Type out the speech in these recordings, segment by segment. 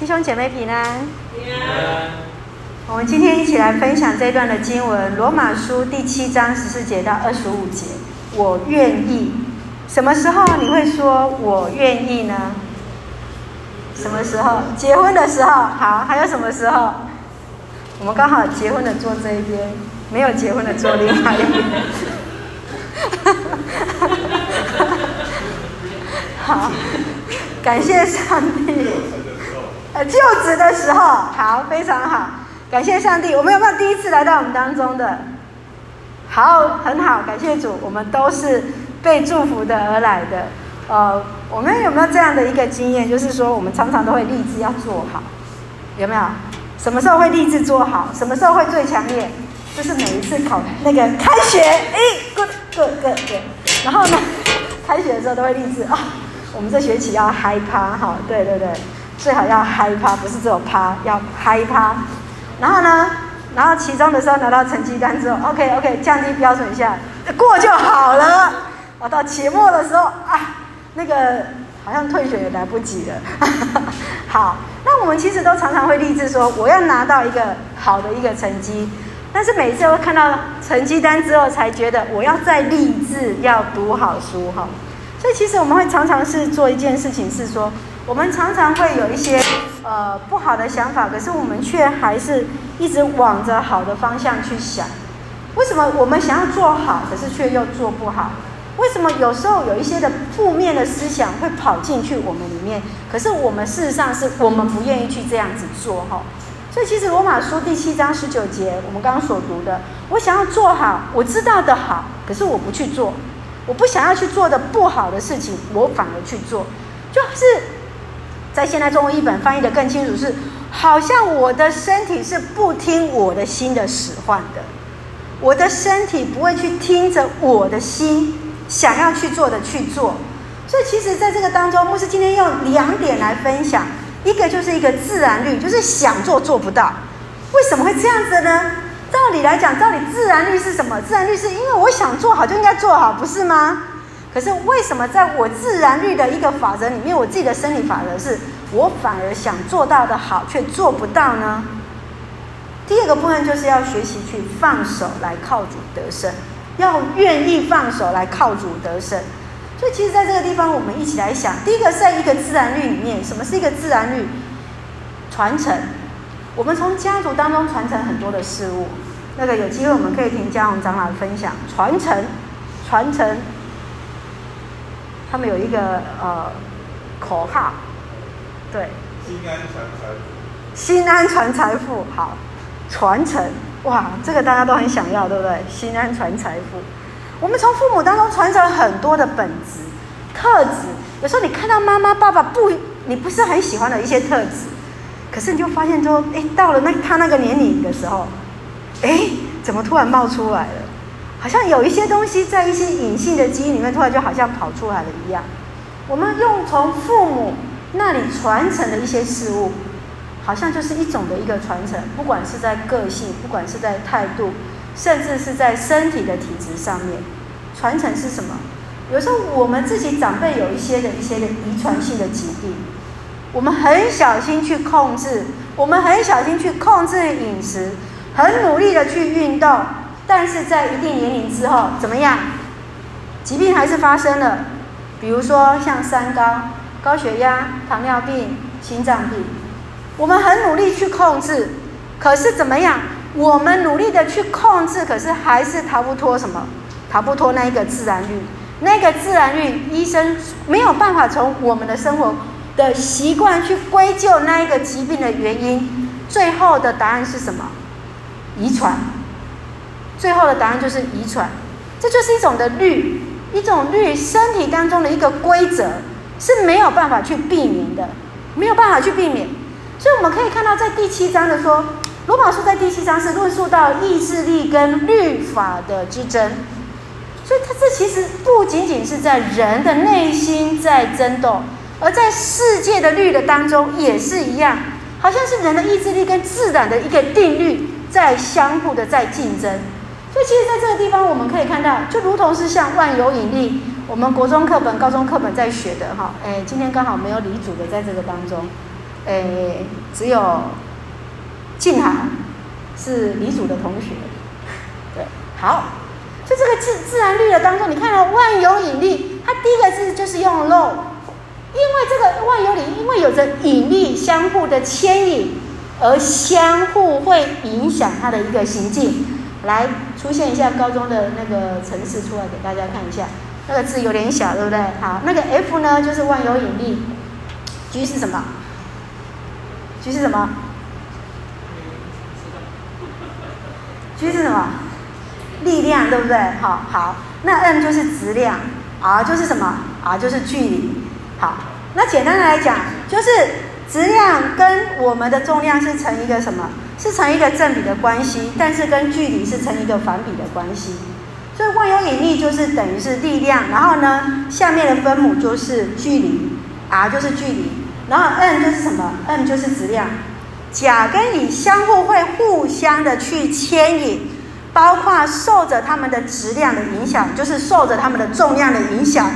弟兄姐妹平安。平安。我们今天一起来分享这段的经文，《罗马书》第七章十四节到二十五节。我愿意。什么时候你会说我愿意呢？什么时候？结婚的时候。好，还有什么时候？我们刚好结婚的坐这一边，没有结婚的坐另外一边。好，感谢上帝。呃，就职的时候，好，非常好，感谢上帝。我们有没有第一次来到我们当中的？好，很好，感谢主，我们都是被祝福的而来的。呃，我们有没有这样的一个经验？就是说，我们常常都会立志要做好，有没有？什么时候会立志做好？什么时候会最强烈？就是每一次考那个开学，哎，good good good good，然后呢，开学的时候都会立志啊，我们这学期要嗨趴，哈，对对对。最好要嗨趴，不是只有趴，要嗨趴。然后呢，然后期中的时候拿到成绩单之后，OK OK，降低标准一下，过就好了。我，到期末的时候啊，那个好像退学也来不及了。好，那我们其实都常常会立志说，我要拿到一个好的一个成绩。但是每次会看到成绩单之后，才觉得我要再立志要读好书哈。所以其实我们会常常是做一件事情，是说。我们常常会有一些呃不好的想法，可是我们却还是一直往着好的方向去想。为什么我们想要做好，可是却又做不好？为什么有时候有一些的负面的思想会跑进去我们里面？可是我们事实上是我们不愿意去这样子做哈。所以其实罗马书第七章十九节，我们刚刚所读的，我想要做好，我知道的好，可是我不去做，我不想要去做的不好的事情，我反而去做，就是。在现代中文译本翻译得更清楚是，好像我的身体是不听我的心的使唤的，我的身体不会去听着我的心想要去做的去做。所以其实在这个当中，牧师今天用两点来分享，一个就是一个自然律，就是想做做不到。为什么会这样子呢？道理来讲，照理自然律是什么？自然律是因为我想做好就应该做好，不是吗？可是为什么在我自然律的一个法则里面，我自己的生理法则是我反而想做到的好，却做不到呢？第二个部分就是要学习去放手来靠主得胜，要愿意放手来靠主得胜。所以其实在这个地方，我们一起来想，第一个在一个自然律里面，什么是一个自然律？传承。我们从家族当中传承很多的事物。那个有机会我们可以听嘉宏长老分享传承，传承。他们有一个呃口号，对，心安传财富，心安传财富，好，传承，哇，这个大家都很想要，对不对？心安传财富，我们从父母当中传承很多的本质、特质。有时候你看到妈妈、爸爸不，你不是很喜欢的一些特质，可是你就发现说，哎，到了那他那个年龄的时候，哎，怎么突然冒出来了？好像有一些东西在一些隐性的基因里面，突然就好像跑出来了一样。我们用从父母那里传承的一些事物，好像就是一种的一个传承，不管是在个性，不管是在态度，甚至是在身体的体质上面，传承是什么？有时候我们自己长辈有一些的一些的遗传性的疾病，我们很小心去控制，我们很小心去控制饮食，很努力的去运动。但是在一定年龄之后，怎么样？疾病还是发生了，比如说像三高、高血压、糖尿病、心脏病。我们很努力去控制，可是怎么样？我们努力的去控制，可是还是逃不脱什么？逃不脱那一个自然率。那个自然率，医生没有办法从我们的生活的习惯去归咎那一个疾病的原因。最后的答案是什么？遗传。最后的答案就是遗传，这就是一种的律，一种律，身体当中的一个规则是没有办法去避免的，没有办法去避免。所以我们可以看到，在第七章的说，罗马书在第七章是论述到意志力跟律法的之争，所以它这其实不仅仅是在人的内心在争斗，而在世界的律的当中也是一样，好像是人的意志力跟自然的一个定律在相互的在竞争。所以，其实在这个地方，我们可以看到，就如同是像万有引力，我们国中课本、高中课本在学的哈。哎，今天刚好没有李主的在这个当中，诶，只有静涵是李祖的同学。对，好，就这个自自然律的当中，你看到万有引力，它第一个字就是用漏，因为这个万有引力，因为有着引力相互的牵引，而相互会影响它的一个行进。来出现一下高中的那个程式出来给大家看一下，那个字有点小，对不对？好，那个 F 呢就是万有引力，G 是什么？G 是什么？G 是什么？力量，对不对？好，好，那 M 就是质量，R 就是什么？R 就是距离。好，那简单的来讲，就是质量跟我们的重量是成一个什么？是成一个正比的关系，但是跟距离是成一个反比的关系，所以万有引力就是等于是力量，然后呢，下面的分母就是距离，r 就是距离，然后 n 就是什么？n 就是质量。甲跟乙相互会互相的去牵引，包括受着它们的质量的影响，就是受着它们的重量的影响。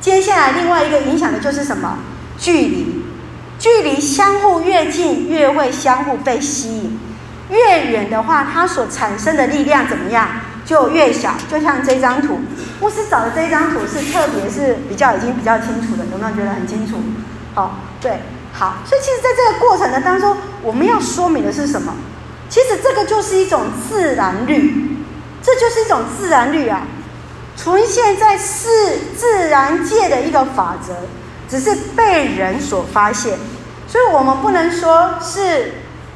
接下来另外一个影响的就是什么？距离。距离相互越近，越会相互被吸引；越远的话，它所产生的力量怎么样？就越小。就像这张图，牧师找的这张图是特别是比较已经比较清楚的，有没有觉得很清楚？好，对，好。所以其实在这个过程的当中，我们要说明的是什么？其实这个就是一种自然律，这就是一种自然律啊，存现在是自然界的一个法则。只是被人所发现，所以我们不能说是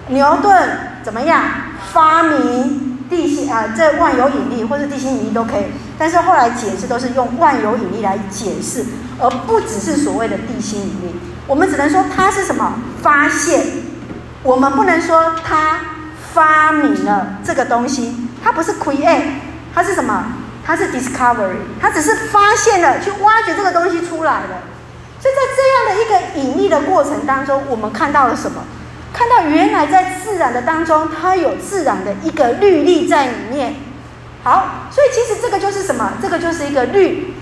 牛顿怎么样发明地心啊，这万有引力或者地心引力都可以。但是后来解释都是用万有引力来解释，而不只是所谓的地心引力。我们只能说它是什么发现，我们不能说它发明了这个东西，它不是 create，它是什么？它是 discovery，它只是发现了，去挖掘这个东西出来了。所以在这样的一个引力的过程当中，我们看到了什么？看到原来在自然的当中，它有自然的一个律例在里面。好，所以其实这个就是什么？这个就是一个律。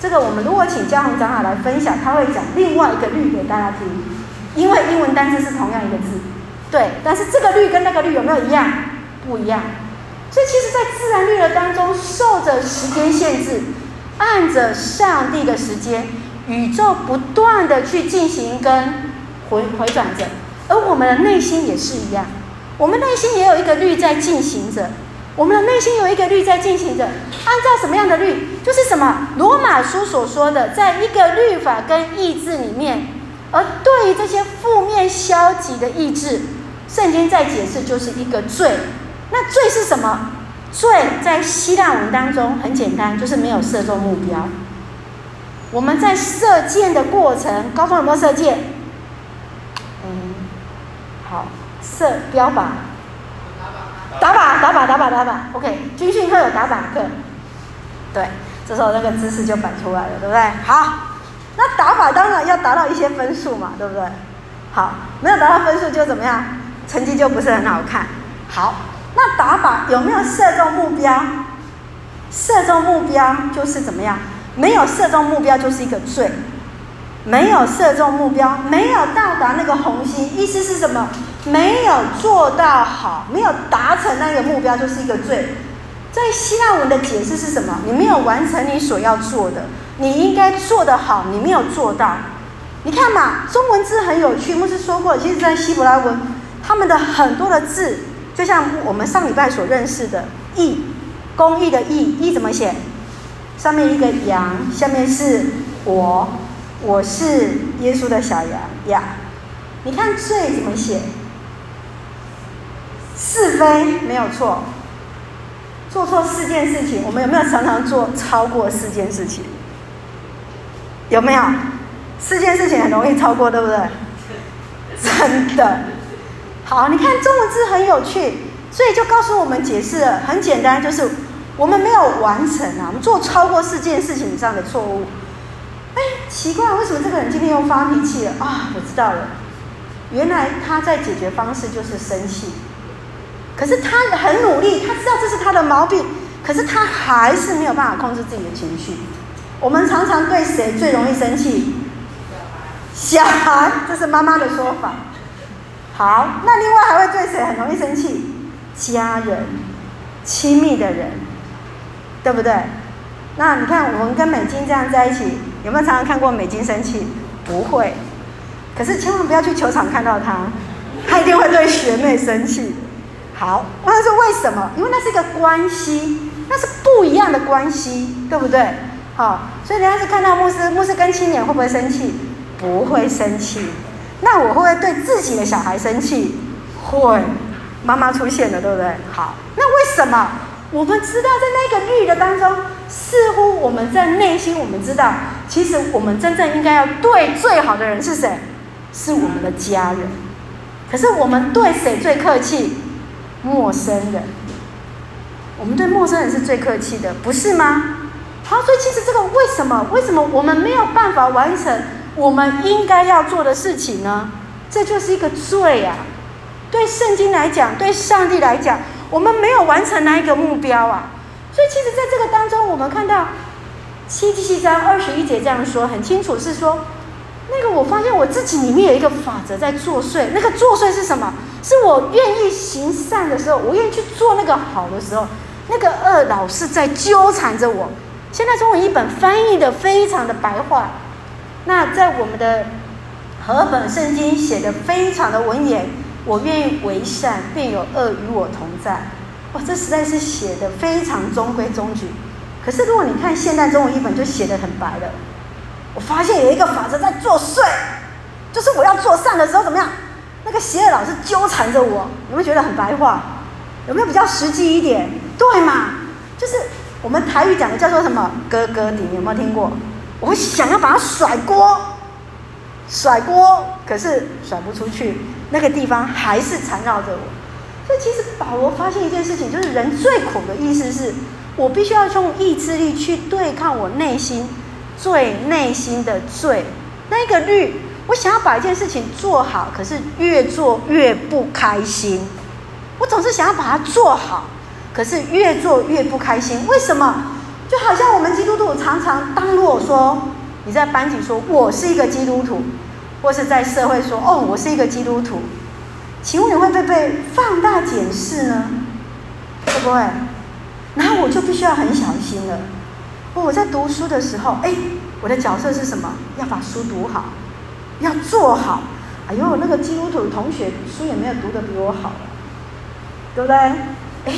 这个我们如果请嘉宏长老来分享，他会讲另外一个律给大家听。因为英文单词是同样一个字，对，但是这个律跟那个律有没有一样？不一样。所以其实，在自然律的当中，受着时间限制，按着上帝的时间。宇宙不断的去进行跟回回转着，而我们的内心也是一样，我们内心也有一个律在进行着，我们的内心有一个律在进行着，按照什么样的律？就是什么？罗马书所说的，在一个律法跟意志里面，而对于这些负面消极的意志，圣经在解释就是一个罪。那罪是什么？罪在希腊文当中很简单，就是没有射中目标。我们在射箭的过程，高中有没有射箭？嗯，好，射标靶，打靶，打靶，打靶，打靶。OK，军训课有打靶课，对，这时候那个姿势就摆出来了，对不对？好，那打靶当然要达到一些分数嘛，对不对？好，没有达到分数就怎么样？成绩就不是很好看。好，那打靶有没有射中目标？射中目标就是怎么样？没有射中目标就是一个罪，没有射中目标，没有到达那个红心，意思是什么？没有做到好，没有达成那个目标就是一个罪。在希腊文的解释是什么？你没有完成你所要做的，你应该做得好，你没有做到。你看嘛，中文字很有趣，牧师说过，其实，在希伯来文，他们的很多的字，就像我们上礼拜所认识的“义”，公义的“义”，“义”怎么写？上面一个羊，下面是我，我是耶稣的小羊呀。你看罪怎么写？是非没有错，做错四件事情，我们有没有常常做超过四件事情？有没有？四件事情很容易超过，对不对？真的。好，你看中文字很有趣，所以就告诉我们解释了，很简单，就是。我们没有完成啊，我们做超过四件事情以上的错误。哎，奇怪，为什么这个人今天又发脾气了啊？我知道了，原来他在解决方式就是生气。可是他很努力，他知道这是他的毛病，可是他还是没有办法控制自己的情绪。我们常常对谁最容易生气？小孩，这是妈妈的说法。好，那另外还会对谁很容易生气？家人、亲密的人，对不对？那你看，我们跟美金这样在一起，有没有常常看过美金生气？不会。可是千万不要去球场看到他，他一定会对学妹生气。好，那是为什么？因为那是一个关系，那是不一样的关系，对不对？好，所以人家是看到牧师，牧师跟青年会不会生气？不会生气。那我会不会对自己的小孩生气？会。妈妈出现了，对不对？好，那为什么？我们知道在那个绿的当中，似乎我们在内心，我们知道，其实我们真正应该要对最好的人是谁？是我们的家人。可是我们对谁最客气？陌生人。我们对陌生人是最客气的，不是吗？好，所以其实这个为什么？为什么我们没有办法完成我们应该要做的事情呢？这就是一个罪啊！对圣经来讲，对上帝来讲，我们没有完成那一个目标啊！所以，其实在这个当中，我们看到七七章二十一节这样说，很清楚是说，那个我发现我自己里面有一个法则在作祟。那个作祟是什么？是我愿意行善的时候，我愿意去做那个好的时候，那个恶老是在纠缠着我。现在中文译本翻译的非常的白话，那在我们的和本圣经写的非常的文言。我愿意为善，便有恶与我同在。哇，这实在是写的非常中规中矩。可是如果你看现代中文译本，就写的很白了。我发现有一个法则在作祟，就是我要做善的时候怎么样？那个邪恶老是纠缠着我。有没有觉得很白话？有没有比较实际一点？对嘛？就是我们台语讲的叫做什么？哥哥顶，有没有听过？我想要把它甩锅，甩锅，可是甩不出去。那个地方还是缠绕着我，所以其实保罗发现一件事情，就是人最苦的意思是，我必须要用意志力去对抗我内心最内心的罪。那个律，我想要把一件事情做好，可是越做越不开心。我总是想要把它做好，可是越做越不开心。为什么？就好像我们基督徒常常，当如果说你在班级说我是一个基督徒。或是在社会说：“哦，我是一个基督徒。”请问你会不会被放大检视呢？会不会？然后我就必须要很小心了。我在读书的时候，哎，我的角色是什么？要把书读好，要做好。哎呦，那个基督徒同学书也没有读得比我好，对不对？哎，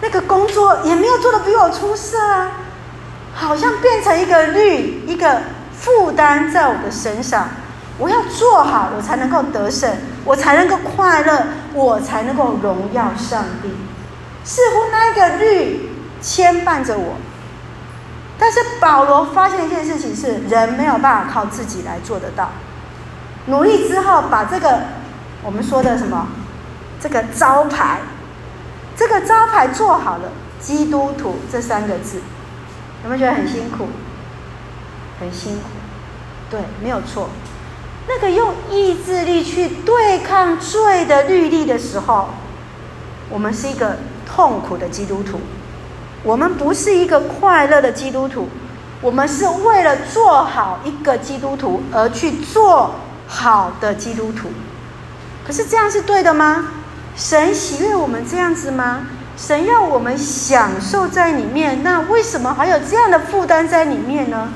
那个工作也没有做得比我出色啊，好像变成一个律，一个负担在我的身上。我要做好，我才能够得胜，我才能够快乐，我才能够荣耀上帝。似乎那个律牵绊着我，但是保罗发现一件事情是：人没有办法靠自己来做得到。努力之后，把这个我们说的什么，这个招牌，这个招牌做好了，基督徒这三个字，有没有觉得很辛苦？很辛苦，对，没有错。那个用意志力去对抗罪的律例的时候，我们是一个痛苦的基督徒，我们不是一个快乐的基督徒，我们是为了做好一个基督徒而去做好的基督徒。可是这样是对的吗？神喜悦我们这样子吗？神要我们享受在里面，那为什么还有这样的负担在里面呢？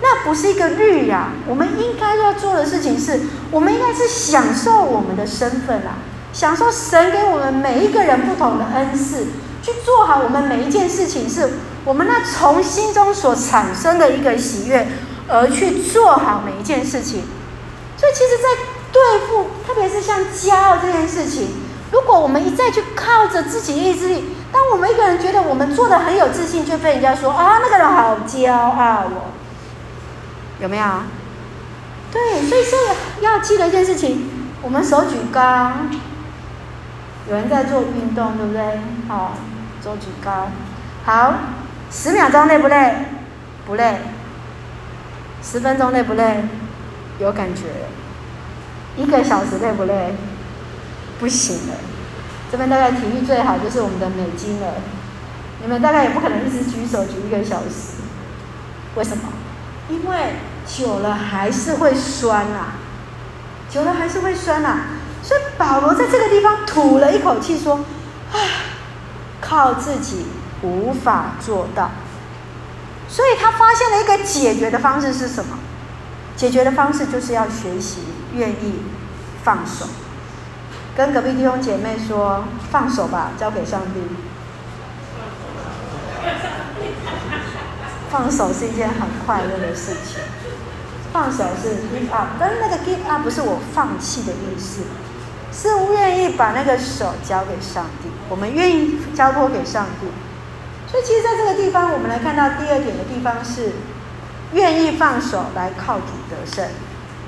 那不是一个律呀、我们应该要做的事情是，我们应该是享受我们的身份啊，享受神给我们每一个人不同的恩赐，去做好我们每一件事情，是我们那从心中所产生的一个喜悦，而去做好每一件事情。所以，其实，在对付，特别是像骄傲这件事情，如果我们一再去靠着自己意志力，当我们一个人觉得我们做的很有自信，却被人家说啊，那个人好骄傲哦。有没有？对，所以这个要记得一件事情，我们手举高，有人在做运动，对不对？好，做举高，好，十秒钟累不累？不累。十分钟累不累？有感觉。一个小时累不累？不行了。这边大概体育最好就是我们的美金了，你们大概也不可能一直举手举一个小时，为什么？因为。久了还是会酸啊，久了还是会酸啊。所以保罗在这个地方吐了一口气说：“唉，靠自己无法做到。”所以他发现了一个解决的方式是什么？解决的方式就是要学习愿意放手，跟隔壁弟兄姐妹说：“放手吧，交给上帝。”放手是一件很快乐的事情。放手是 give up，但是那个 give up 不是我放弃的意思，是愿意把那个手交给上帝。我们愿意交托给上帝。所以，其实在这个地方，我们来看到第二点的地方是愿意放手来靠主得胜，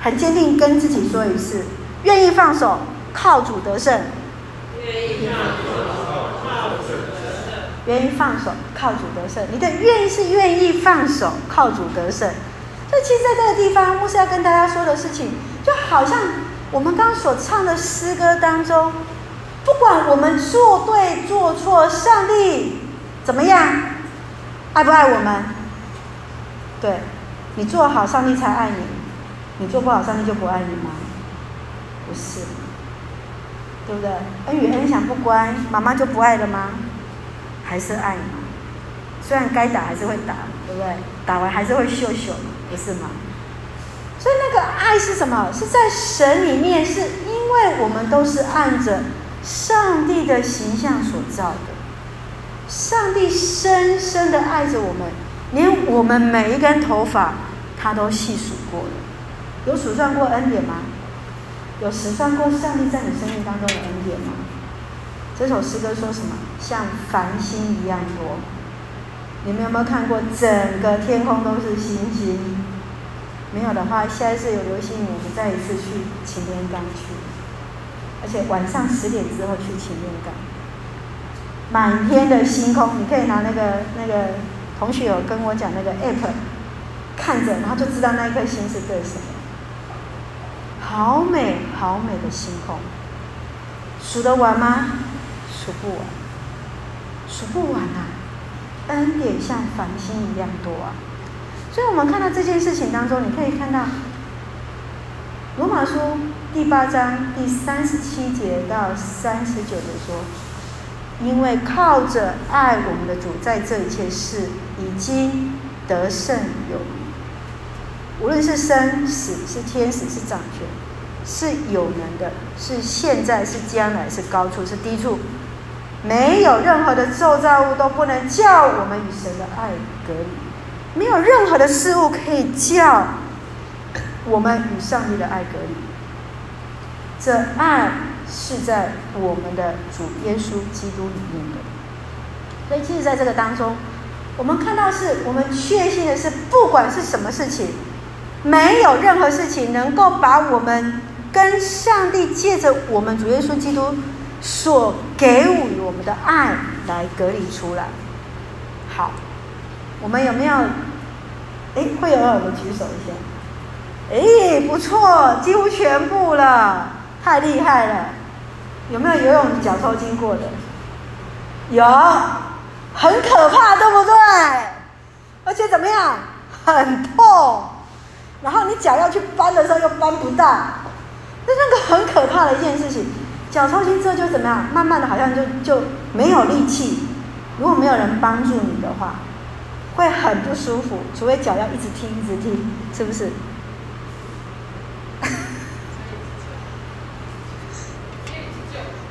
很坚定跟自己说一次：愿意放手靠主得胜。愿意放手靠主得胜。愿意放手靠主得胜。你的愿意是愿意放手靠主得胜。所以，其实在这个地方，牧师要跟大家说的事情，就好像我们刚所唱的诗歌当中，不管我们做对做错，上帝怎么样，爱不爱我们？对，你做好，上帝才爱你；你做不好，上帝就不爱你吗？不是，对不对？恩与恩想不乖，妈妈就不爱了吗？还是爱吗？虽然该打还是会打，对不对？打完还是会秀秀。不是吗？所以那个爱是什么？是在神里面，是因为我们都是按着上帝的形象所造的。上帝深深的爱着我们，连我们每一根头发，他都细数过了。有数算过恩典吗？有实算过上帝在你生命当中的恩典吗？这首诗歌说什么？像繁星一样多。你们有没有看过整个天空都是星星？没有的话，下一次有流星雨，我们再一次去擎天岗去，而且晚上十点之后去擎天岗，满天的星空，你可以拿那个那个同学有跟我讲那个 app，看着，然后就知道那一颗星是对什么，好美好美的星空，数得完吗？数不完，数不完啊！恩典像繁星一样多啊！所以，我们看到这件事情当中，你可以看到《罗马书》第八章第三十七节到三十九节说：“因为靠着爱我们的主，在这一切事已经得胜有余。无论是生死，是天使，是掌权，是有能的，是现在，是将来，是高处，是低处，没有任何的受造物都不能叫我们与神的爱隔离。”没有任何的事物可以叫我们与上帝的爱隔离。这爱是在我们的主耶稣基督里面的。所以，其实在这个当中，我们看到是我们确信的是，不管是什么事情，没有任何事情能够把我们跟上帝借着我们主耶稣基督所给予我们的爱来隔离出来。好。我们有没有？哎，会有耳的举手一下。哎，不错，几乎全部了，太厉害了。有没有游泳脚抽筋过的？有，很可怕，对不对？而且怎么样？很痛。然后你脚要去搬的时候又搬不到，那那个很可怕的一件事情。脚抽筋之后就怎么样？慢慢的好像就就没有力气。如果没有人帮助你的话。会很不舒服，除非脚要一直踢一直踢，是不是？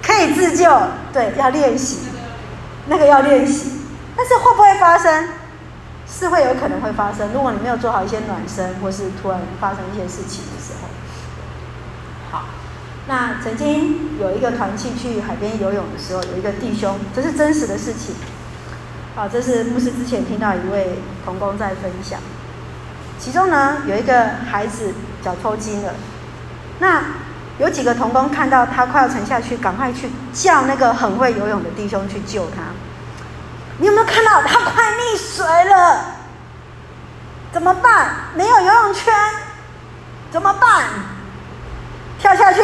可以自救，对，要练习，那个要练习。但是会不会发生？是会有可能会发生。如果你没有做好一些暖身，或是突然发生一些事情的时候。好，那曾经有一个团契去海边游泳的时候，有一个弟兄，这是真实的事情。好，这是牧师之前听到一位童工在分享，其中呢有一个孩子脚抽筋了，那有几个童工看到他快要沉下去，赶快去叫那个很会游泳的弟兄去救他。你有没有看到他快溺水了？怎么办？没有游泳圈，怎么办？跳下去，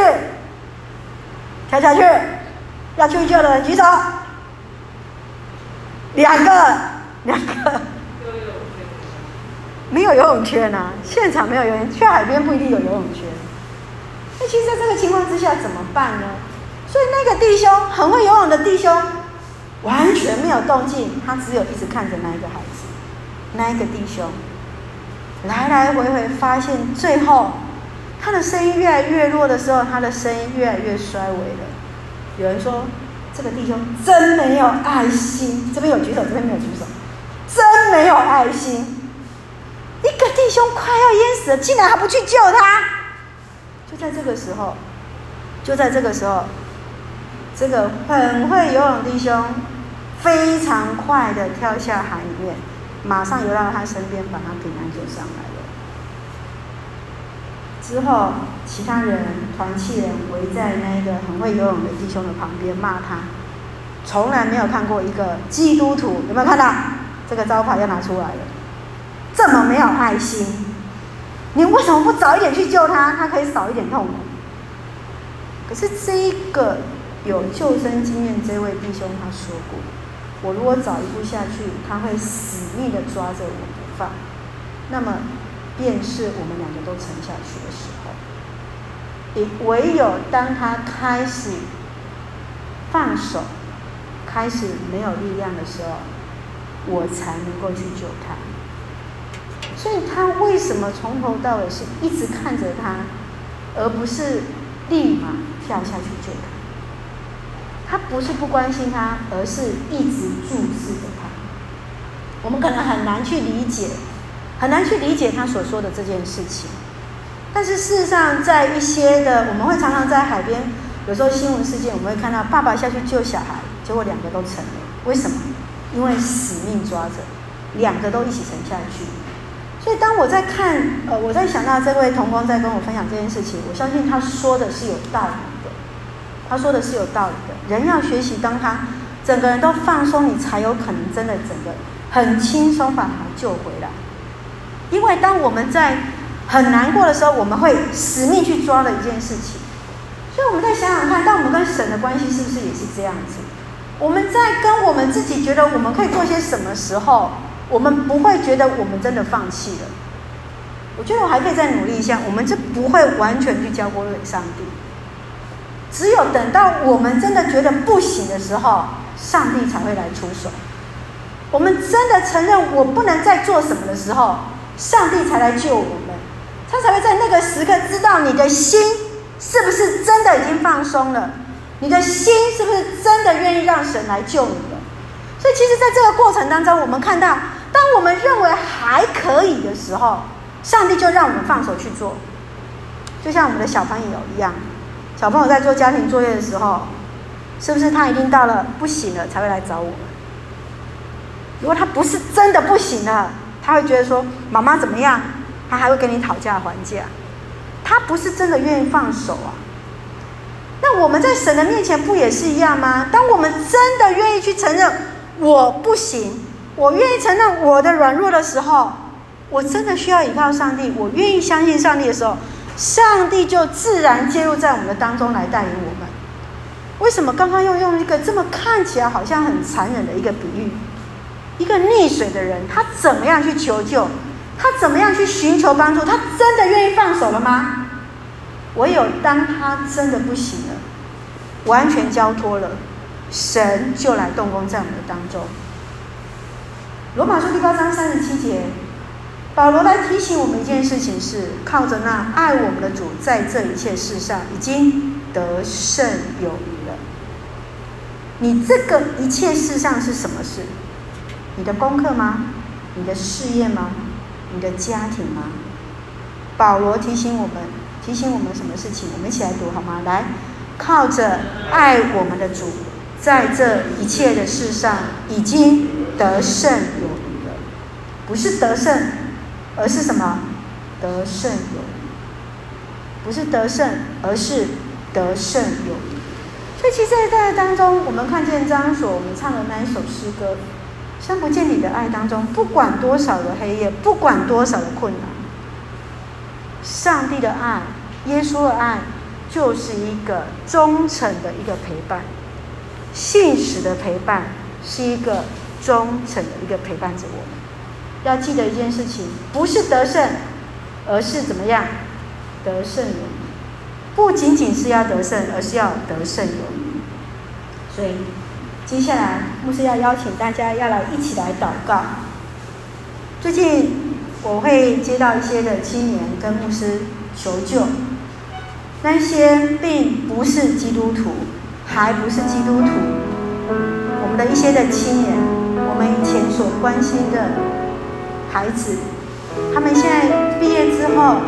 跳下去，要去救的人举手。两个，两个，没有游泳圈啊，现场没有游泳，去海边不一定有游泳圈。那其实在这个情况之下怎么办呢？所以那个弟兄很会游泳的弟兄，完全没有动静，他只有一直看着那一个孩子，那一个弟兄，来来回回发现，最后他的声音越来越弱的时候，他的声音越来越衰微了。有人说，这个弟兄真没有爱心，这边有举手，这边没有举手，真没有爱心。一个弟兄快要淹死了，竟然还不去救他。就在这个时候，就在这个时候，这个很会游泳弟兄非常快的跳下海里面，马上游到他身边，把他平安救上来。之后，其他人团契人围在那个很会游泳的弟兄的旁边骂他，从来没有看过一个基督徒，有没有看到这个招牌要拿出来了？这么没有爱心，你为什么不早一点去救他？他可以少一点痛苦。可是这一个有救生经验这位弟兄他说过：“我如果早一步下去，他会死命的抓着我不放。那么，便是我们两个都沉下去的时候。也唯有当他开始放手，开始没有力量的时候，我才能够去救他。”所以他为什么从头到尾是一直看着他，而不是立马跳下去救他？他不是不关心他，而是一直注视着他。我们可能很难去理解，很难去理解他所说的这件事情。但是事实上，在一些的，我们会常常在海边，有时候新闻事件，我们会看到爸爸下去救小孩，结果两个都沉了。为什么？因为死命抓着，两个都一起沉下去。所以，当我在看，呃，我在想到这位同光在跟我分享这件事情，我相信他说的是有道理的。他说的是有道理的。人要学习，当他整个人都放松，你才有可能真的整个很轻松把他救回来。因为当我们在很难过的时候，我们会死命去抓的一件事情。所以，我们再想想看，当我们跟神的关系是不是也是这样子？我们在跟我们自己觉得我们可以做些什么时候？我们不会觉得我们真的放弃了。我觉得我还可以再努力一下，我们就不会完全去交给上帝。只有等到我们真的觉得不行的时候，上帝才会来出手。我们真的承认我不能再做什么的时候，上帝才来救我们。他才会在那个时刻知道你的心是不是真的已经放松了，你的心是不是真的愿意让神来救你了。所以，其实在这个过程当中，我们看到。当我们认为还可以的时候，上帝就让我们放手去做，就像我们的小朋友一样。小朋友在做家庭作业的时候，是不是他已经到了不行了才会来找我们？如果他不是真的不行了，他会觉得说妈妈怎么样？他还会跟你讨价还价。他不是真的愿意放手啊。那我们在神的面前不也是一样吗？当我们真的愿意去承认我不行。我愿意承认我的软弱的时候，我真的需要依靠上帝。我愿意相信上帝的时候，上帝就自然介入在我们的当中来带领我们。为什么刚刚又用一个这么看起来好像很残忍的一个比喻？一个溺水的人，他怎么样去求救？他怎么样去寻求帮助？他真的愿意放手了吗？唯有当他真的不行了，完全交托了，神就来动工在我们的当中。罗马书第八章三十七节，保罗来提醒我们一件事情是：靠着那爱我们的主，在这一切事上已经得胜有余了。你这个一切事上是什么事？你的功课吗？你的事业吗？你的家庭吗？保罗提醒我们，提醒我们什么事情？我们一起来读好吗？来，靠着爱我们的主，在这一切的事上已经。得胜有余了，不是得胜，而是什么？得胜有余，不是得胜，而是得胜有余。所以，其实在这当中，我们看见张所我们唱的那一首诗歌《深不见底的爱》当中，不管多少的黑夜，不管多少的困难，上帝的爱、耶稣的爱，就是一个忠诚的一个陪伴，信实的陪伴，是一个。忠诚的一个陪伴着我们，要记得一件事情，不是得胜，而是怎么样？得胜有余。不仅仅是要得胜，而是要得胜有余。所以，接下来牧师要邀请大家要来一起来祷告。最近我会接到一些的青年跟牧师求救，那些并不是基督徒，还不是基督徒，我们的一些的青年，我们以前所关心的孩子，他们现在毕业之后，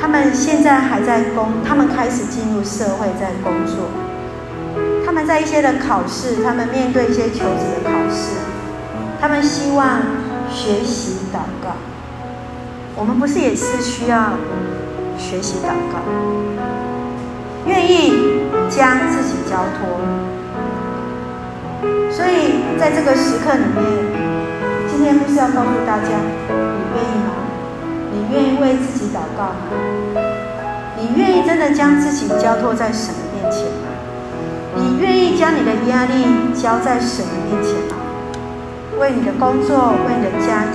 他们现在还在工，他们开始进入社会，在工作。他们在一些的考试，他们面对一些求职的考试，他们希望学习祷告。我们不是也是需要学习祷告，愿意将自己交托。所以在这个时刻里面。今天不是要告诉大家，你愿意吗？你愿意为自己祷告吗？你愿意真的将自己交托在神的面前吗？愿意将你的压力交在神的面前吗？为你的工作，为你的家庭，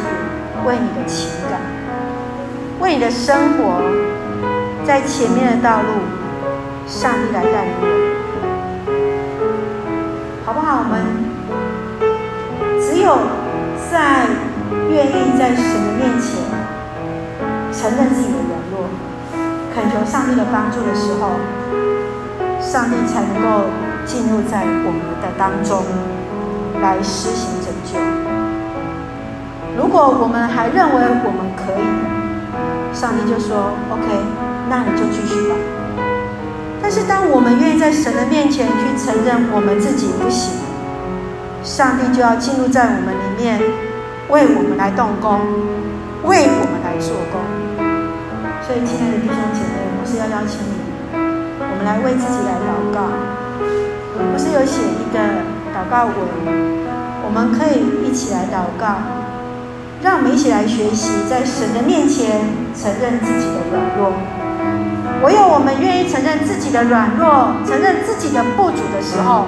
为你的情感，为你的生活，在前面的道路，上帝来带领我，好不好？我们只有。在愿意在神的面前承认自己的软弱，恳求上帝的帮助的时候，上帝才能够进入在我们的当中来施行拯救。如果我们还认为我们可以，上帝就说：“OK，那你就继续吧。”但是当我们愿意在神的面前去承认我们自己不行，上帝就要进入在我们里面，为我们来动工，为我们来做工。所以，亲爱的弟兄姐妹，我是要邀请你，我们来为自己来祷告。我是有写一个祷告文，我们可以一起来祷告，让我们一起来学习，在神的面前承认自己的软弱。唯有我们愿意承认自己的软弱，承认自己的不足的时候。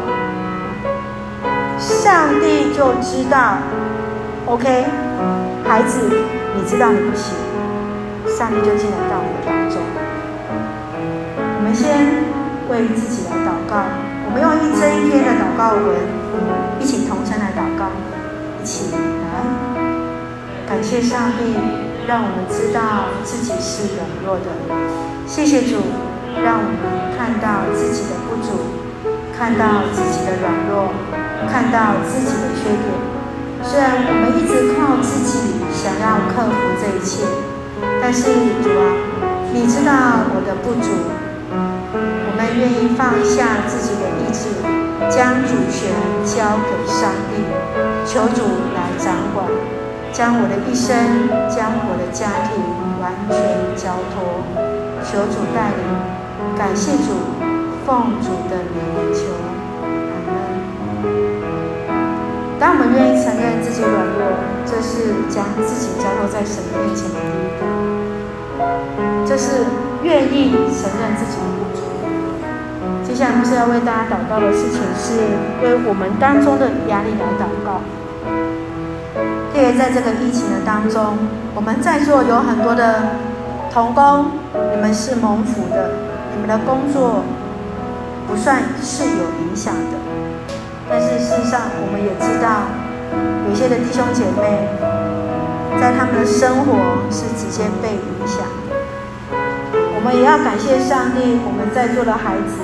上帝就知道，OK，孩子，你知道你不行，上帝就进来到你的当中。我们先为自己来祷告，们用一这一篇的祷告文，一起同声来祷告，一起来感谢上帝，让我们知道自己是软弱的。谢谢主，让我们看到自己的不足，看到自己的软弱。看到自己的缺点，虽然我们一直靠自己想要克服这一切，但是主啊，你知道我的不足，愿意放下自己的意志，将主权交给上帝，求主来掌管，将我的一生，将我的家庭完全交托，求主带领，感谢主，奉主的名求。当我们愿意承认自己软弱，这是将自己交托在神面前的第一步。这是愿意承认自己的。接下来，牧师要为大家祷告的事情是为我们当中的压力来祷告。因为在这个疫情的当中，我们在座有很多的童工，你们是蒙福的，你们的工作不算是有影响的。但是事实上，我们也知道，有些的弟兄姐妹，在他们的生活是直接被影响。我们也要感谢上帝，我们在座的孩子，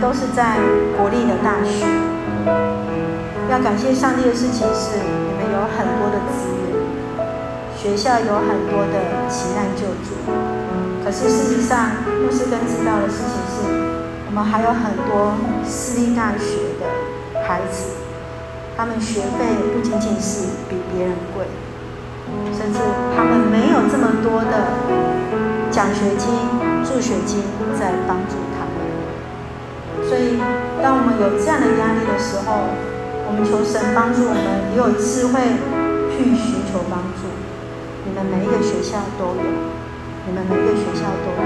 都是在国立的大学。要感谢上帝的事情是，你们有很多的资源，学校有很多的急难救助。可是事实上，牧师更知道的事情是，我们还有很多私立大学的。孩子，他们学费不仅仅是比别人贵，甚至他们没有这么多的奖学金、助学金在帮助。所以，当我们有这样的压力的时候，我们求神帮助我们，也有智慧去寻求帮助。你们每一个学校都有，你们每一个学校都有。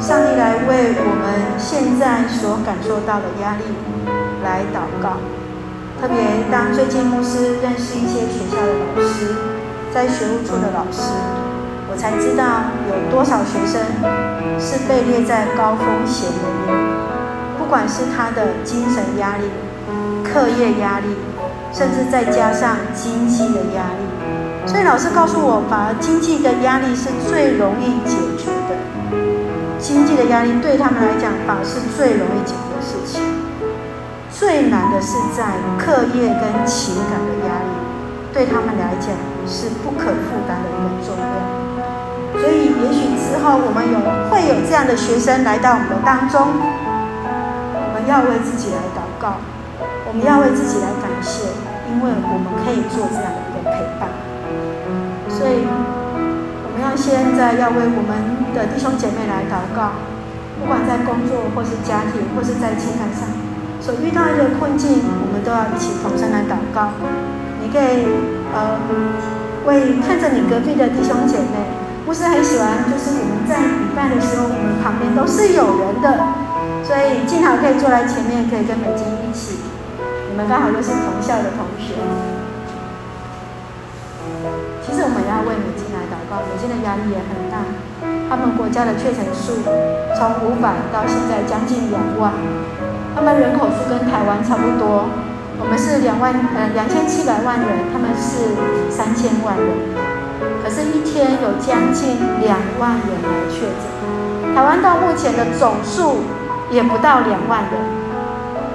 上帝来为我们现在所感受到的压力。来祷告，特别当最近牧师认识一些学校的老师，在学务处的老师，我才知道有多少学生是被列在高风险里面，不管是他的精神压力、课业压力，甚至再加上经济的压力。所以老师告诉我，反而经济的压力是最容易解决的。经济的压力对他们来讲，反而是最容易解决的事情。最难的是在课业跟情感的压力，对他们来讲是不可负担的一个重量。所以，也许之后我们有会有这样的学生来到我们的当中，要为自己来祷告，我们要为自己来感谢，因为我们可以做这样的一个陪伴。所以，我们要现在要为我们的弟兄姐妹来祷告，不管在工作或是家庭或是在情感上。所遇到一个困境，我们都要一起同声来祷告。你可以呃，为看着你隔壁的弟兄姐妹，不是很喜欢，就是我们在礼拜的时候，我们旁边都是有人的，所以静好可以坐在前面，可以跟美金一起。你们刚好都是同校的同学。其实我们要为美金来祷告，美金的压力也很大，他们国家的确诊数从五百到现在将近两万。他们人口数跟台湾差不多，我们是两万，呃，两千七百万人，他们是三千万人，可是，一天有将近两万人来确诊。台湾到目前的总数也不到两万人，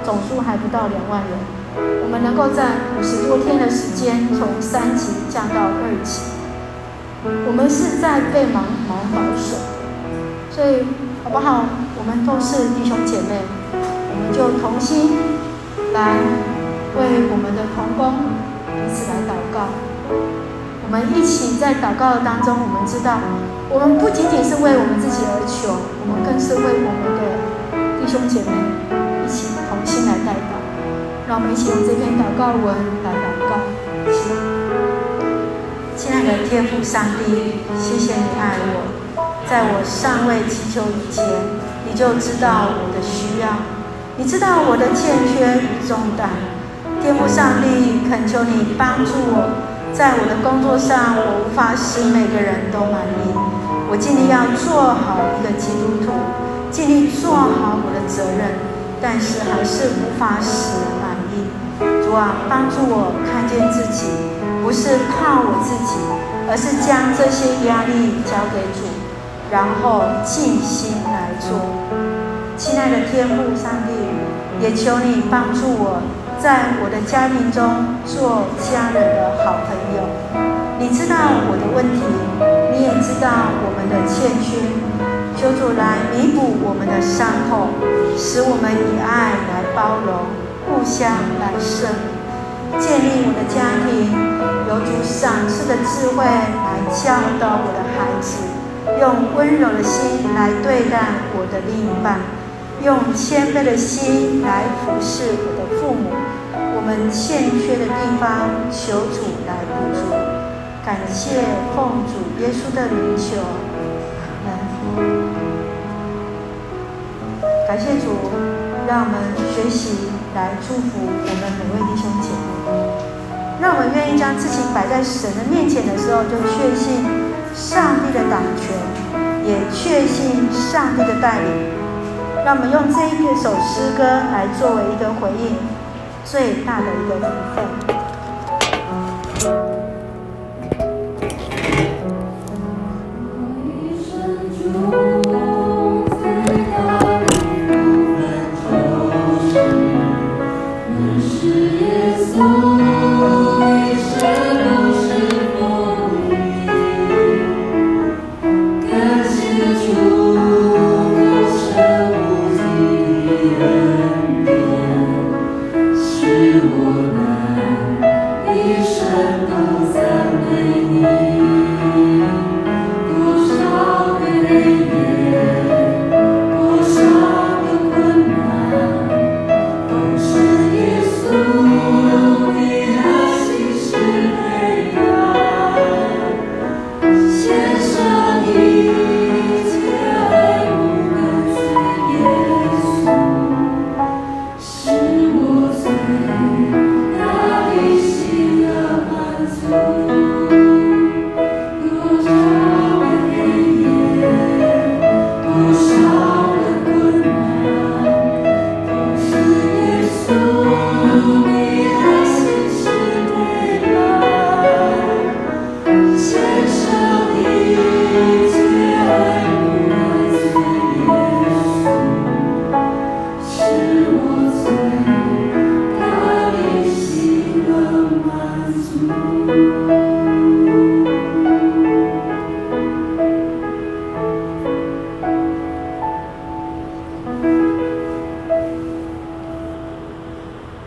总数还不到两万人。我们能够在五十多天的时间从三级降到二级，我们是在被忙忙保守，所以好不好？我们都是弟兄姐妹。我们就同心来为我们的同工彼此来祷告。我们一起在祷告当中，我们知道，我们不仅仅是为我们自己而求，我们更是为我们的弟兄姐妹一起同心来代祷。让我们一起用这篇祷告文来祷告。亲爱的天父上帝，谢谢你爱我，在我尚未祈求以前，你就知道我的需要。你知道我的欠缺与重担，天父上帝，恳求你帮助我，在我的工作上，我无法使每个人都满意。我尽力要做好一个基督徒，尽力做好我的责任，但是还是无法使人满意。主啊，帮助我看见自己，不是靠我自己，而是将这些压力交给主，然后尽心来做。亲爱的天父上帝，也求你帮助我，在我的家庭中做家人的好朋友。你知道我的问题，你也知道我们的欠缺，求主来弥补我们的伤痛，使我们以爱来包容，互相来胜利，建立我的家庭，有主赏赐的智慧来教导我的孩子，用温柔的心来对待我的另一半。用谦卑的心来服侍我的父母，我们欠缺的地方，求主来补足。感谢奉主耶稣的名求，嗯，感谢主，让我们学习来祝福我们每位弟兄姐妹。让我们愿意将自己摆在神的面前的时候，就确信上帝的掌权，也确信上帝的带领。让我们用这一首诗歌来作为一个回应，最大的一个福分。Oh.